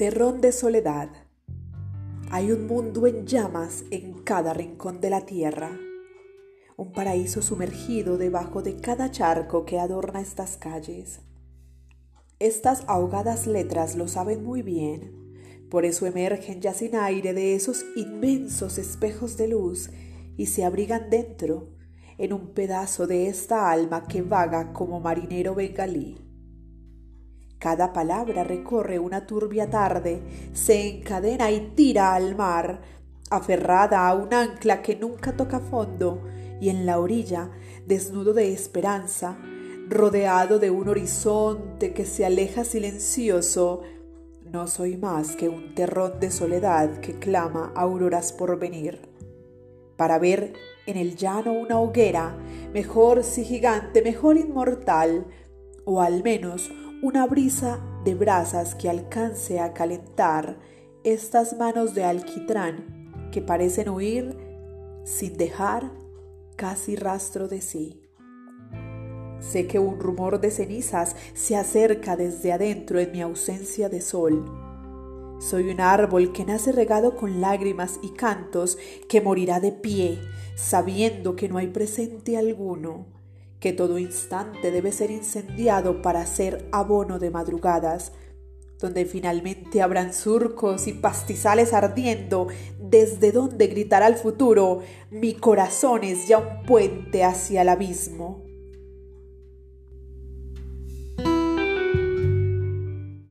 Terrón de soledad. Hay un mundo en llamas en cada rincón de la tierra, un paraíso sumergido debajo de cada charco que adorna estas calles. Estas ahogadas letras lo saben muy bien, por eso emergen ya sin aire de esos inmensos espejos de luz y se abrigan dentro, en un pedazo de esta alma que vaga como marinero bengalí. Cada palabra recorre una turbia tarde, se encadena y tira al mar, aferrada a un ancla que nunca toca fondo, y en la orilla, desnudo de esperanza, rodeado de un horizonte que se aleja silencioso, no soy más que un terrón de soledad que clama auroras por venir, para ver en el llano una hoguera, mejor si gigante, mejor inmortal, o al menos una brisa de brasas que alcance a calentar estas manos de alquitrán que parecen huir sin dejar casi rastro de sí. Sé que un rumor de cenizas se acerca desde adentro en mi ausencia de sol. Soy un árbol que nace regado con lágrimas y cantos que morirá de pie, sabiendo que no hay presente alguno que todo instante debe ser incendiado para ser abono de madrugadas, donde finalmente habrán surcos y pastizales ardiendo, desde donde gritará el futuro, mi corazón es ya un puente hacia el abismo.